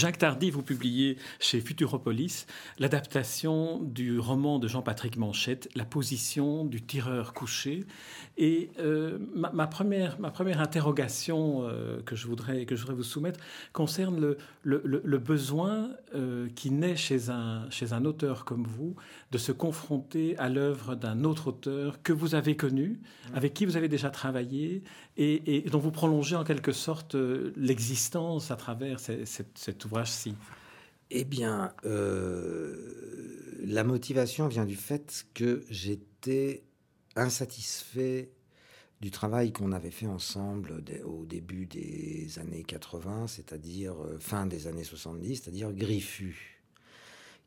Jacques Tardy, vous publiez chez Futuropolis l'adaptation du roman de Jean-Patrick Manchette, La position du tireur couché. Et euh, ma, première, ma première interrogation euh, que, je voudrais, que je voudrais vous soumettre concerne le, le, besoin euh, qui naît chez un, chez un auteur comme vous de se confronter à l'œuvre d'un autre auteur que vous avez connu, mmh. avec qui vous avez déjà travaillé et, et dont vous prolongez en quelque sorte l'existence à travers cette, cette ouvrage-ci Eh bien, euh, la motivation vient du fait que j'étais insatisfait du travail qu'on avait fait ensemble au début des années 80, c'est-à-dire euh, fin des années 70, c'est-à-dire Griffu,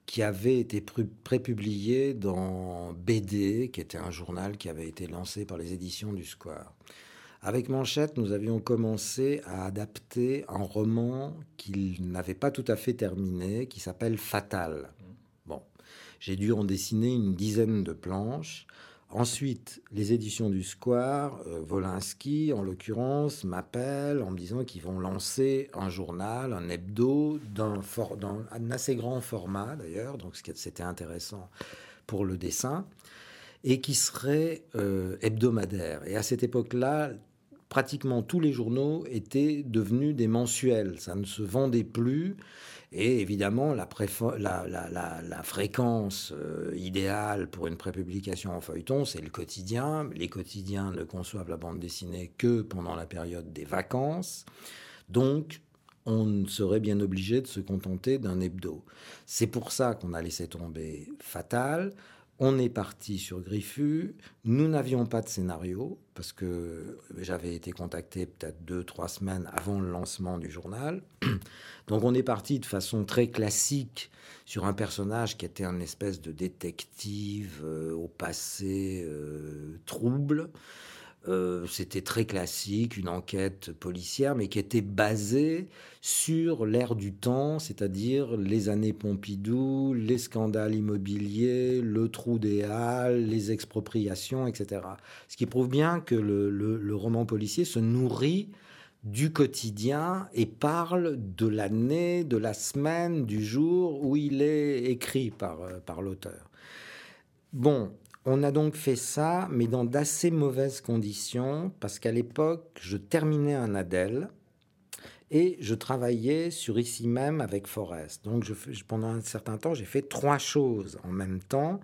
qui avait été prépublié dans BD, qui était un journal qui avait été lancé par les éditions du Square. Avec Manchette, nous avions commencé à adapter un roman qu'il n'avait pas tout à fait terminé, qui s'appelle Fatal. Bon, j'ai dû en dessiner une dizaine de planches. Ensuite, les éditions du Square, euh, Volinsky en l'occurrence, m'appellent en me disant qu'ils vont lancer un journal, un hebdo, d'un assez grand format d'ailleurs, donc c'était intéressant pour le dessin, et qui serait euh, hebdomadaire. Et à cette époque-là, pratiquement tous les journaux étaient devenus des mensuels. Ça ne se vendait plus. Et évidemment, la, fréquence euh, idéale pour une prépublication en feuilleton, c'est le quotidien. Les quotidiens ne conçoivent la bande dessinée que pendant la période des vacances. Donc, on serait bien obligé de se contenter d'un hebdo. C'est pour ça qu'on a laissé tomber Fatal. On est parti sur Griffu. Nous n'avions pas de scénario parce que j'avais été contacté peut-être deux, trois semaines avant le lancement du journal. Donc on est parti de façon très classique sur un personnage qui était un espèce de détective euh, au passé euh, trouble. Euh, c'était très classique, une enquête policière, mais qui était basée sur l'ère du temps, c'est-à-dire les années Pompidou, les scandales immobiliers, le trou des Halles, les expropriations, etc. Ce qui prouve bien que le, roman policier se nourrit du quotidien et parle de l'année, de la semaine, du jour où il est écrit par, euh, par l'auteur. Bon, on a donc fait ça, mais dans d'assez mauvaises conditions, parce qu'à l'époque, je terminais un Adèle et je travaillais sur ici même avec Forest. Donc pendant un certain temps, j'ai fait trois choses en même temps.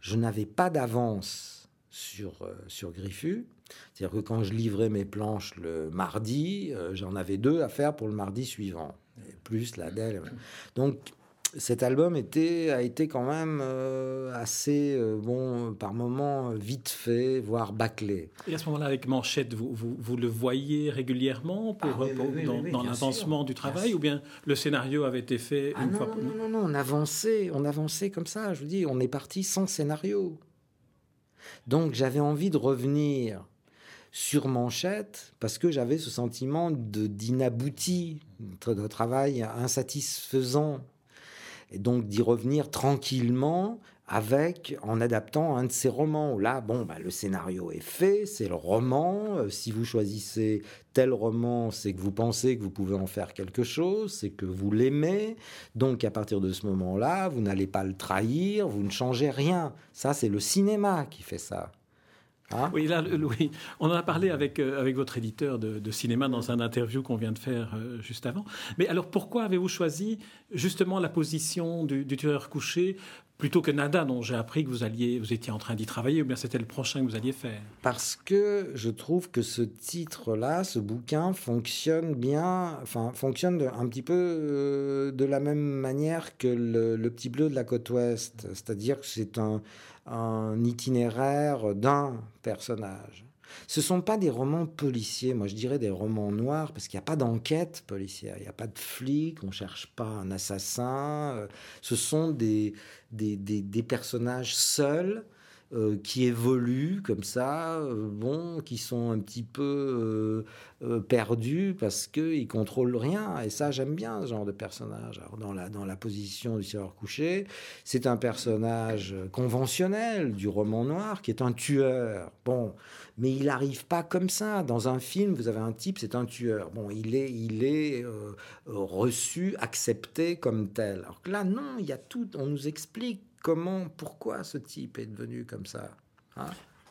Je n'avais pas d'avance sur, euh, sur Griffu. C'est-à-dire que quand je livrais mes planches le mardi, euh, j'en avais deux à faire pour le mardi suivant, plus l'Adèle. Donc cet album était, a été quand même euh, assez, euh, bon, par moments vite fait, voire bâclé. Et à ce moment-là, avec Manchette, vous, vous, le voyez régulièrement pour, ah, dans, l'avancement du travail ou bien le scénario avait été fait ah, une non, fois non, non, non, non, on avançait, on avançait comme ça. Je vous dis, on est parti sans scénario. Donc j'avais envie de revenir sur Manchette parce que j'avais ce sentiment d'inabouti, de travail insatisfaisant et donc d'y revenir tranquillement avec en adaptant un de ses romans. Là, bon, bah, le scénario est fait, c'est le roman. Euh, si vous choisissez tel roman, c'est que vous pensez que vous pouvez en faire quelque chose, c'est que vous l'aimez. Donc à partir de ce moment-là, vous n'allez pas le trahir, vous ne changez rien. Ça, c'est le cinéma qui fait ça. Hein oui, là, on en a parlé avec, euh, avec votre éditeur de, cinéma dans un interview qu'on vient de faire euh, juste avant. Mais alors, pourquoi avez-vous choisi justement la position du, tueur couché plutôt que Nada, dont j'ai appris que vous, étiez en train d'y travailler, ou bien c'était le prochain que vous alliez faire? Parce que je trouve que ce titre-là, ce bouquin, fonctionne bien, enfin, fonctionne un petit peu euh, de la même manière que le, Petit Bleu de la côte ouest. C'est-à-dire que c'est un itinéraire d'un personnage. Ce ne sont pas des romans policiers, moi je dirais des romans noirs, parce qu'il n'y a pas d'enquête policière, il n'y a pas de flic, on ne cherche pas un assassin. Euh, ce sont des, des, des, personnages seuls euh, qui évoluent comme ça, euh, bon, qui sont un petit peu euh, perdus parce qu'ils contrôlent rien. Et ça, j'aime bien ce genre de personnage. dans, la, dans la position du tireur couché, c'est un personnage conventionnel du roman noir qui est un tueur. Bon, mais il n'arrive pas comme ça. Dans un film, vous avez un type, c'est un tueur. Bon, il est, il est reçu, accepté comme tel. Alors que là, non, il y a tout. On nous explique comment, pourquoi ce type est devenu comme ça. Hein?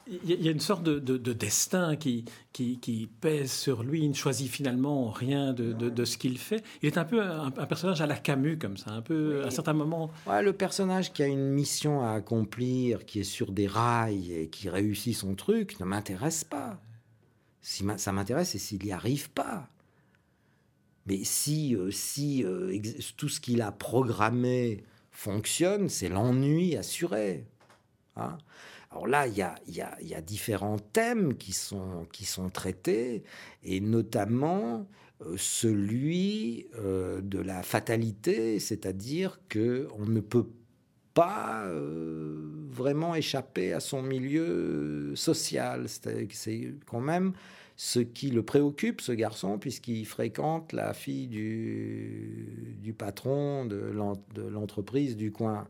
Il y a une sorte de, destin qui, qui, pèse sur lui. Il ne choisit finalement rien de, ce qu'il fait. Il est un peu un, personnage à la Camus, comme ça, un peu à certains moments. le personnage qui a une mission à accomplir, qui est sur des rails et qui réussit son truc, ne m'intéresse pas. Si ça m'intéresse, c'est s'il n'y arrive pas. Mais si, euh, si euh, tout ce qu'il a programmé fonctionne, c'est l'ennui assuré. Hein. Alors là, il y a, différents thèmes qui sont, qui sont traités, et notamment euh, celui euh, de la fatalité, c'est-à-dire que on ne peut pas euh, vraiment échapper à son milieu social. C'est quand même ce qui le préoccupe, ce garçon, puisqu'il fréquente la fille du, du patron de l'entreprise du coin.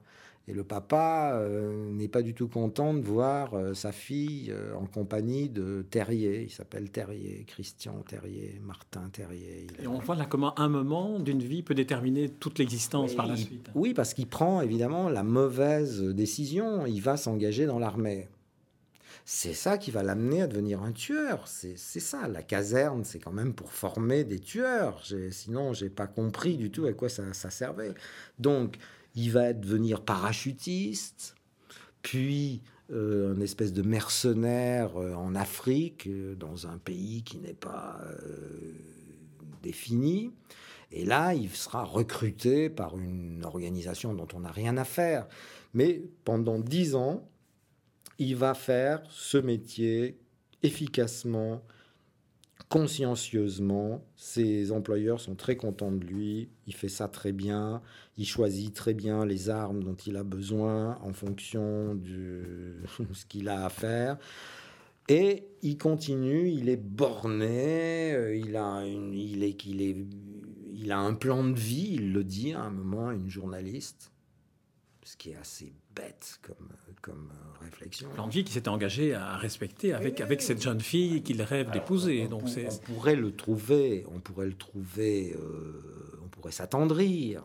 Et le papa euh, n'est pas du tout content de voir euh, sa fille euh, en compagnie de Terrier. Il s'appelle Terrier, Christian Terrier, Martin Terrier. Et on voit là comment un moment d'une vie peut déterminer toute l'existence par la suite. Oui, parce qu'il prend évidemment la mauvaise décision. Il va s'engager dans l'armée. C'est ça qui va l'amener à devenir un tueur. C'est ça. La caserne, c'est quand même pour former des tueurs. Sinon, j'ai pas compris du tout à quoi ça, servait. Donc, il va devenir parachutiste, puis euh, un espèce de mercenaire euh, en Afrique, euh, dans un pays qui n'est pas défini. Et là, il sera recruté par une organisation dont on n'a rien à faire. Mais pendant dix ans, il va faire ce métier efficacement, consciencieusement. Ses employeurs sont très contents de lui. Il fait ça très bien. Il choisit très bien les armes dont il a besoin en fonction de ce qu'il a à faire. Et il continue, il est borné, euh, il a, il, est, est, il a un plan de vie, il le dit à un moment à une journaliste, ce qui est assez bête comme, comme euh, réflexion. L'envie qui s'était engagé à respecter avec, avec cette jeune fille qu'il rêve d'épouser. Donc on, pourrait le trouver, on pourrait le trouver, euh, on pourrait s'attendrir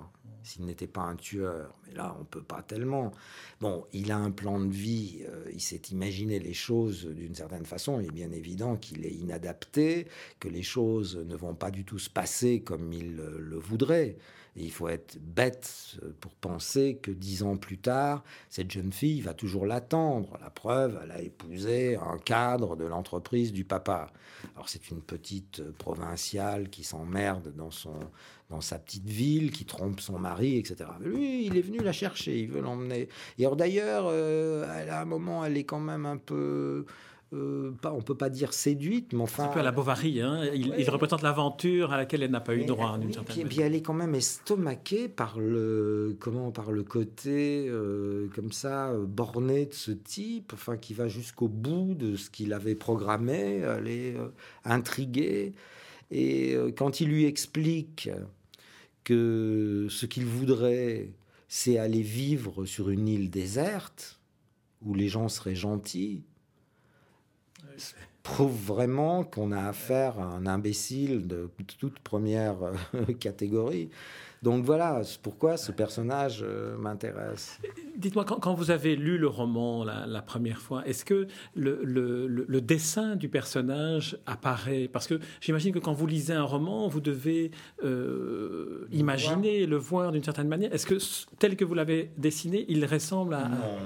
s'il n'était pas un tueur. Mais là, on peut pas tellement. Bon, il a un plan de vie, euh, il s'est imaginé les choses d'une certaine façon. Il est bien évident qu'il est inadapté, que les choses ne vont pas du tout se passer comme il le voudrait il faut être bête euh, pour penser que dix ans plus tard, cette jeune fille va toujours l'attendre. La preuve, elle a épousé un cadre de l'entreprise du papa. Alors c'est une petite euh, provinciale qui s'emmerde dans son dans sa petite ville, qui trompe son mari, etc. lui, il est venu la chercher, il veut l'emmener. Et alors d'ailleurs, euh, à un moment, elle est quand même un peu euh, pas, on peut pas dire séduite, mais enfin. Un peu à la Bovary, hein. il, représente l'aventure à laquelle elle n'a pas eu droit, d'une certaine puis, elle est quand même estomaquée par le, comment, par le côté, euh, comme ça, euh, borné de ce type, enfin, qui va jusqu'au bout de ce qu'il avait programmé, elle est intriguée. Et quand il lui explique que ce qu'il voudrait, c'est aller vivre sur une île déserte, où les gens seraient gentils, prouve vraiment qu'on a affaire à un imbécile de toute première euh, catégorie. Donc voilà, pourquoi ce personnage euh, m'intéresse. Dites-moi, quand, vous avez lu le roman la, première fois, est-ce que le, dessin du personnage apparaît? Parce que j'imagine que quand vous lisez un roman, vous devez euh, imaginer, le voir d'une certaine manière. Est-ce que tel que vous l'avez dessiné, il ressemble à... Non,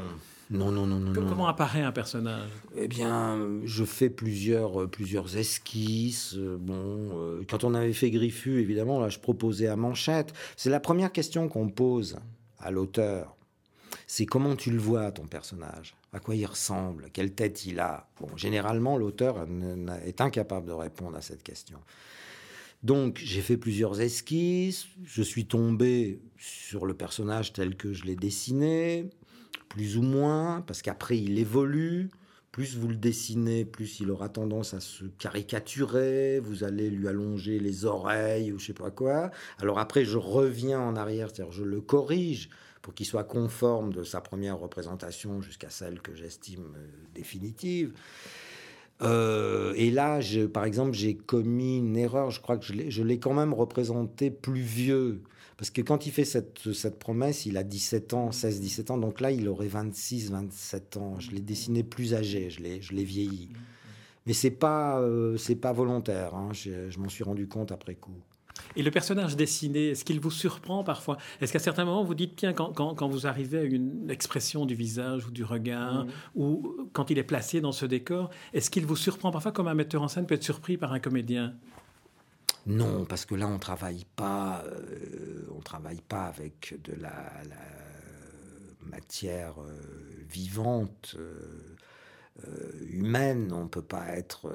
non, non, non. Comment apparaît un personnage? Eh bien, je fais plusieurs, euh, plusieurs esquisses. Euh, bon, euh, quand on avait fait Griffu, évidemment, là, je proposais à Manchette. C'est la première question qu'on pose à l'auteur. C'est comment tu le vois, ton personnage? À quoi il ressemble? Quelle tête il a? Bon, généralement, l'auteur est incapable de répondre à cette question. Donc, j'ai fait plusieurs esquisses. Je suis tombé sur le personnage tel que je l'ai dessiné plus ou moins, parce qu'après il évolue. Plus vous le dessinez, plus il aura tendance à se caricaturer. Vous allez lui allonger les oreilles ou je sais pas quoi. Alors après, je reviens en arrière, c'est-à-dire je le corrige pour qu'il soit conforme de sa première représentation jusqu'à celle que j'estime euh, définitive. Euh, et là, je, par exemple, j'ai commis une erreur. Je crois que je l'ai quand même représenté plus vieux. Parce que quand il fait cette, cette promesse, il a 17 ans, 16-17 ans. Donc là, il aurait 26, 27 ans. Je l'ai dessiné plus âgé, je l'ai vieilli. Mais c'est pas, euh, c'est pas volontaire. Hein. Je, je m'en suis rendu compte après coup. Et le personnage dessiné, est-ce qu'il vous surprend parfois? Est-ce qu'à certains moments, vous dites, tiens, quand, quand, vous arrivez à une expression du visage ou du regard, mhm. ou quand il est placé dans ce décor, est-ce qu'il vous surprend parfois comme un metteur en scène peut être surpris par un comédien? Non, parce que là, on travaille pas, euh, travaille pas avec de la, matière euh, vivante. Euh, euh, humaine. On ne peut pas être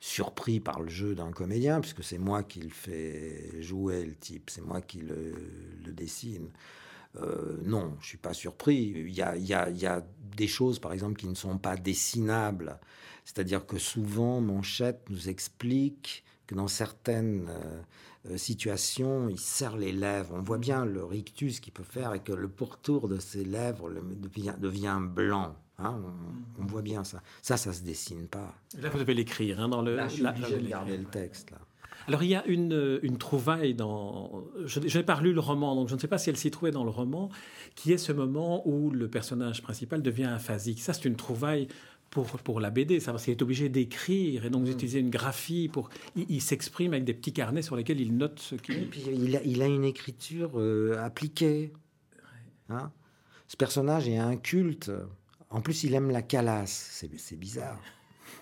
surpris par le jeu d'un comédien, puisque c'est moi qui le fais jouer, le type, c'est moi qui le, dessine. Non, je suis pas surpris. Il y, a, y, a, des choses, par exemple, qui ne sont pas dessinables. C'est-à-dire que souvent, Manchette nous explique que dans certaines situations, il serre les lèvres. On voit bien le rictus qu'il peut faire et que le pourtour de ses lèvres devient, devient blanc. Hein, on, voit bien ça. Ça, ça se dessine pas. Là, vous devez l'écrire hein, dans le. Là, je suis garder le texte. Là. Alors il y a une, une trouvaille dans. Je, n'ai pas lu le roman, donc je ne sais pas si elle s'y trouvait dans le roman, qui est ce moment où le personnage principal devient aphasique. Ça, c'est une trouvaille pour, pour la BD, ça, parce qu'il est obligé d'écrire et donc d'utiliser une graphie pour. Il, s'exprime avec des petits carnets sur lesquels il note ce qu'il. Il a, il a une écriture euh, appliquée. Hein? Ce personnage est un culte. En plus, il aime la calasse. C'est bizarre.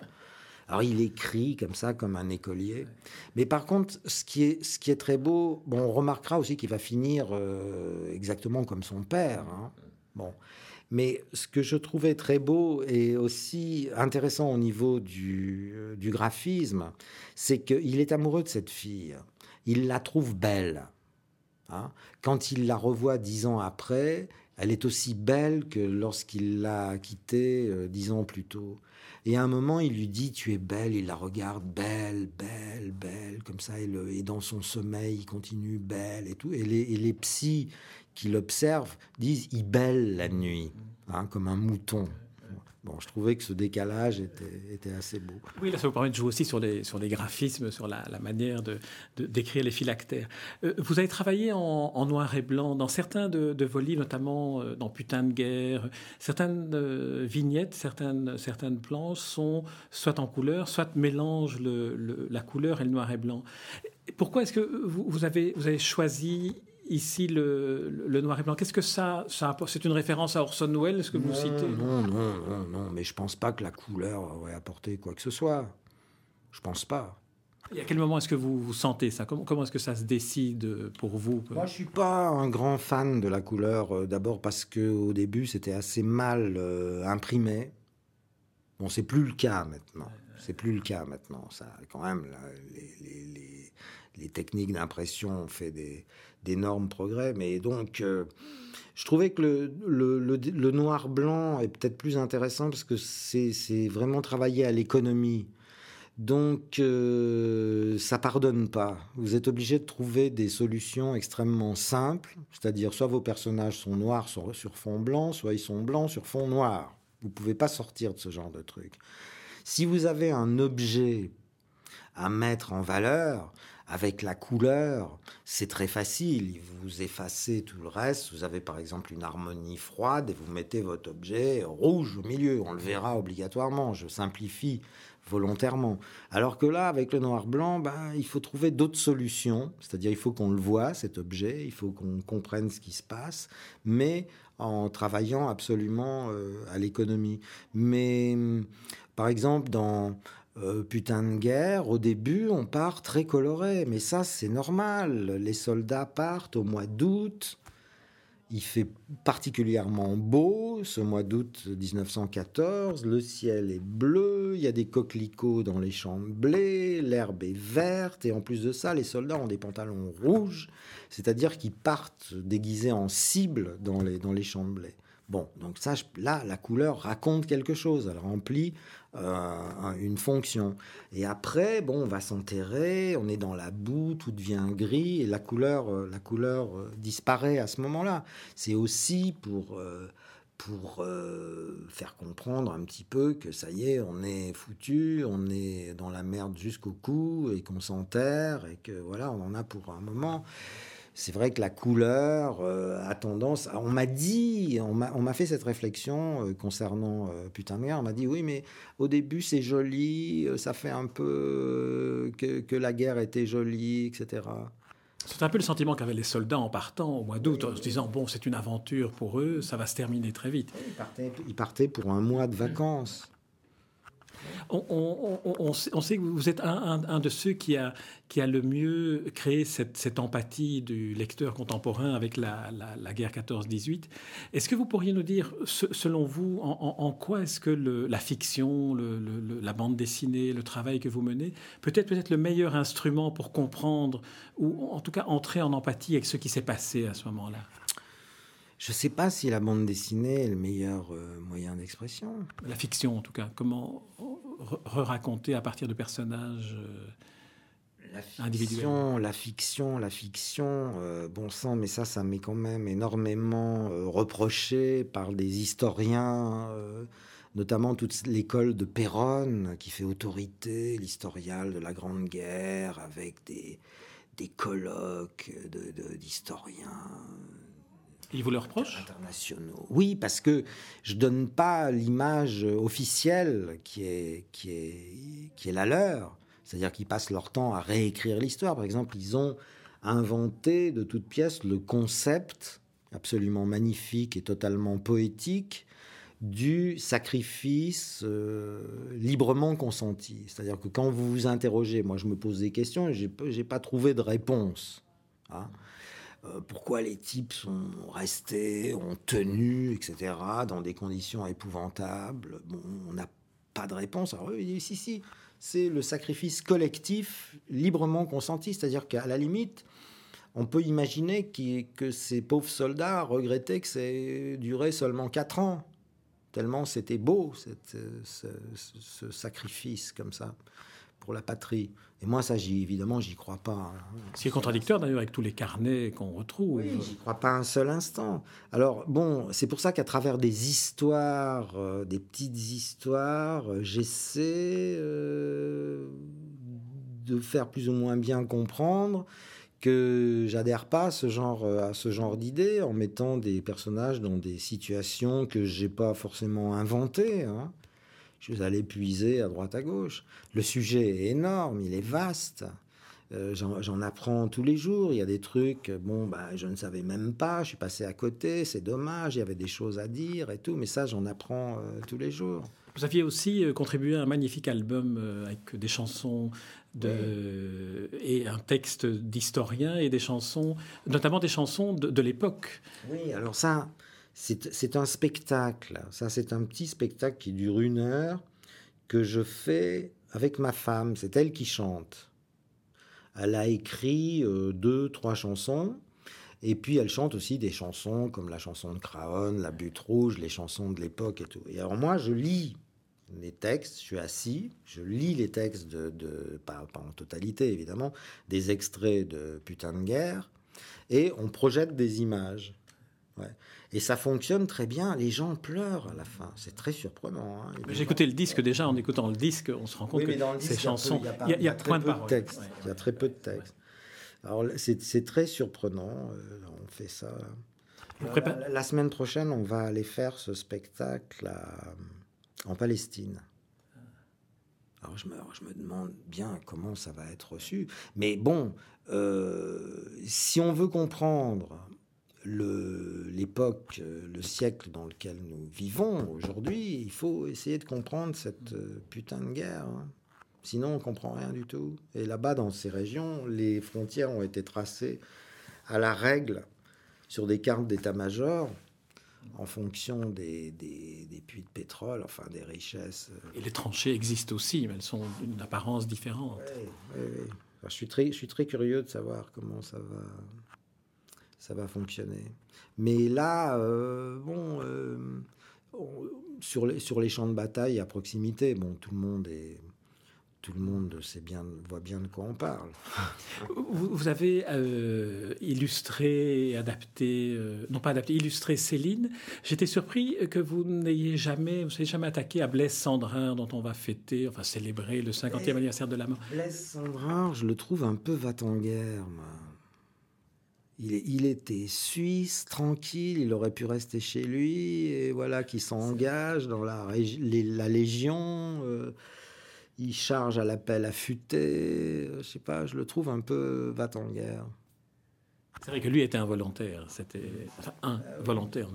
Alors, il écrit comme ça, comme un écolier. Mais par contre, ce qui est, ce qui est très beau, bon, on remarquera aussi qu'il va finir euh, exactement comme son père. Hein. Bon. Mais ce que je trouvais très beau et aussi intéressant au niveau du, euh, du graphisme, c'est qu'il est amoureux de cette fille. Il la trouve belle. Hein. Quand il la revoit dix ans après, elle est aussi belle que lorsqu'il l'a quittée euh, dix ans plus tôt. Et à un moment, il lui dit Tu es belle. Il la regarde belle, belle, belle, comme ça. Et, dans son sommeil, il continue belle et tout. Et les, et les psys qui l'observent disent Il belle la nuit, hein, comme un mouton. Bon, je trouvais que ce décalage était, assez beau. Oui, là, ça vous permet de jouer aussi sur des, sur des graphismes, sur la, manière de, d'écrire les phylactères. Euh, vous avez travaillé en, noir et blanc dans certains de, vos livres, notamment euh, dans Putain de guerre. Certaines euh, vignettes, certaines, certaines planches sont soit en couleur, soit mélangent la couleur et le noir et blanc. Pourquoi est-ce que vous, vous, avez, vous avez choisi ici le, noir et blanc. Qu'est-ce que ça, ça C'est une référence à Orson Welles, ce que vous citez? Non, non, non, non, mais je pense pas que la couleur aurait apporté quoi que ce soit. Je pense pas. Et à quel moment est-ce que vous, vous sentez ça? Comment, comment est-ce que ça se décide pour vous? Moi, je suis pas un grand fan de la couleur. Euh, d'abord parce que au début, c'était assez mal euh, imprimé. Bon, c'est plus le cas maintenant. C'est plus le cas maintenant. Ça, quand même, les, les techniques d'impression ont fait des, d'énormes progrès. Mais donc, euh, je trouvais que le, noir-blanc est peut-être plus intéressant parce que c'est vraiment travailler à l'économie. Donc, euh, ça pardonne pas. Vous êtes obligé de trouver des solutions extrêmement simples, c'est-à-dire soit vos personnages sont noirs sur, sur, fond blanc, soit ils sont blancs sur fond noir. Vous pouvez pas sortir de ce genre de truc. Si vous avez un objet à mettre en valeur, avec la couleur, c'est très facile. Vous effacez tout le reste. Vous avez par exemple une harmonie froide et vous mettez votre objet rouge au milieu. On le verra obligatoirement. Je simplifie volontairement. Alors que là, avec le noir-blanc, ben, il faut trouver d'autres solutions. C'est-à-dire, il faut qu'on le voit, cet objet, il faut qu'on comprenne ce qui se passe, mais en travaillant absolument euh, à l'économie. Mais, par exemple, dans euh, putain de guerre, au début, on part très coloré, mais ça, c'est normal. Les soldats partent au mois d'août. Il fait particulièrement beau ce mois d'août 1914. Le ciel est bleu, il y a des coquelicots dans les champs de blé, l'herbe est verte, et en plus de ça, les soldats ont des pantalons rouges, c'est-à-dire qu'ils partent déguisés en cible dans les, dans les champs de blé. Bon, donc ça, là, la couleur raconte quelque chose, elle remplit euh, une fonction. Et après, bon, on va s'enterrer, on est dans la boue, tout devient gris, et la couleur, euh, la couleur euh, disparaît à ce moment-là. C'est aussi pour pour faire comprendre un petit peu que ça y est, on est foutu, on est dans la merde jusqu'au cou et qu'on s'enterre et que voilà, on en a pour un moment c'est vrai que la couleur euh, a tendance. On m'a dit, on m'a fait cette réflexion euh, concernant euh, Putain de guerre. On m'a dit oui, mais au début c'est joli, ça fait un peu que, la guerre était jolie, etc. C'est un peu le sentiment qu'avaient les soldats en partant au mois d'août, en se disant bon, c'est une aventure pour eux, ça va se terminer très vite. ils partaient pour un mois de vacances. On, sait que vous êtes un, de ceux qui a, qui a le mieux créé cette, empathie du lecteur contemporain avec la, guerre 14-18. Est-ce que vous pourriez nous dire, selon vous, en, quoi est-ce que la fiction, la bande dessinée, le travail que vous menez, peut être peut-être le meilleur instrument pour comprendre ou en tout cas entrer en empathie avec ce qui s'est passé à ce moment-là? Je ne sais pas si la bande dessinée est le meilleur euh, moyen d'expression. La fiction, en tout cas. Comment re-raconter à partir de personnages euh, la fiction, la fiction, la fiction, euh, bon sang, mais ça, ça m'est quand même énormément reproché par des historiens, notamment toute l'école de Péronne, qui fait autorité, l'historial de la Grande Guerre, avec des, des colloques d'historiens. Ils vous le reprochent Internationaux. Oui, parce que je donne pas l'image officielle qui est, qui est, qui est la leur. C'est-à-dire qu'ils passent leur temps à réécrire l'histoire. Par exemple, ils ont inventé de toutes pièces le concept absolument magnifique et totalement poétique du sacrifice euh, librement consenti. C'est-à-dire que quand vous vous interrogez, moi je me pose des questions et je n'ai pas trouvé de réponse. Hein. Euh, pourquoi les types sont restés, ont tenu, etc., dans des conditions épouvantables. Bon, on n'a pas de réponse. Alors, oui, si, si, c'est le sacrifice collectif librement consenti. C'est-à-dire qu'à la limite, on peut imaginer que ces pauvres soldats regrettaient que ça duré seulement quatre ans, tellement c'était beau, ce, sacrifice comme ça pour la patrie. Et moi, ça, évidemment, j'y crois pas. Hein. Ce qui est contradictoire d'ailleurs avec tous les carnets qu'on retrouve. Oui, j'y crois pas un seul instant. Alors, bon, c'est pour ça qu'à travers des histoires, euh, des petites histoires, euh, j'essaie euh, de faire plus ou moins bien comprendre que j'adhère pas à ce genre, à ce genre d'idées en mettant des personnages dans des situations que j'ai pas forcément inventées. Hein je suis allé puiser à droite à gauche. Le sujet est énorme, il est vaste. Euh, j'en apprends tous les jours. Il y a des trucs, bon, bah, je ne savais même pas, je suis passé à côté, c'est dommage, il y avait des choses à dire et tout, mais ça, j'en apprends euh, tous les jours. Vous aviez aussi euh, contribué à un magnifique album avec des chansons de, et un texte d'historien et des chansons, notamment des chansons de, de l'époque. Oui, alors ça, c'est un spectacle. Ça, c'est un petit spectacle qui dure une heure que je fais avec ma femme. C'est elle qui chante. Elle a écrit euh, deux, trois chansons. Et puis elle chante aussi des chansons comme la chanson de Craon, La Butte Rouge, les chansons de l'époque et tout. Et alors moi, je lis les textes, je suis assis, je lis les textes de, pas, pas, en totalité évidemment, des extraits de Putain de guerre, et on projette des images. Ouais. Et ça fonctionne très bien. Les gens pleurent à la fin. C'est très surprenant. Hein. J'ai écouté le disque déjà. En écoutant le disque, on se rend compte que ces chansons, il y a, très peu de texte. Il y a très peu de texte. Alors c'est très surprenant. Euh, on fait ça. la, semaine prochaine, on va aller faire ce spectacle en Palestine. Alors je me, je me, demande bien comment ça va être reçu. Mais bon, euh, si on veut comprendre l'époque, euh, le, siècle dans lequel nous vivons aujourd'hui, il faut essayer de comprendre cette euh, putain de guerre. Hein. Sinon, on comprend rien du tout. Et là-bas, dans ces régions, les frontières ont été tracées à la règle sur des cartes d'état-major en fonction des, des, puits de pétrole, enfin des richesses. Euh. Et les tranchées existent aussi, mais elles sont d'une apparence différente. je, suis très, je suis très curieux de savoir comment ça va ça va fonctionner. Mais là, bon, sur, les, sur les champs de bataille à proximité, bon, tout le monde est tout le monde sait bien, voit bien de quoi on parle. Vous, avez euh, illustré, adapté, euh, non pas adapté, illustré Céline. J'étais surpris que vous n'ayez jamais, vous jamais attaqué à Blaise Sandrin, dont on va fêter, enfin célébrer le 50e anniversaire de la mort. Blaise Sandrin, je le trouve un peu va-t-en-guerre. Il, était suisse, tranquille, il aurait pu rester chez lui, et voilà, qui s'engage dans la, Légion. Euh, il charge à l'appel affûté. Euh, je sais pas, je le trouve un peu va-t-en-guerre. C'est vrai que lui était involontaire. C'était enfin, un volontaire.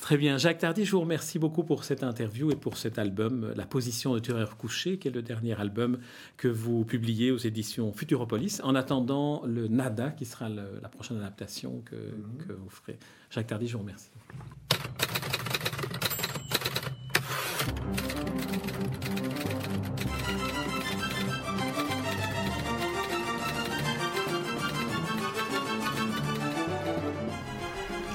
Très bien. Jacques Tardy, je vous remercie beaucoup pour cette interview et pour cet album, La position de Tueur couché, qui est le dernier album que vous publiez aux éditions Futuropolis, en attendant le Nada, qui sera la prochaine adaptation que, mm-hmm. que vous ferez. Jacques Tardy, je vous remercie.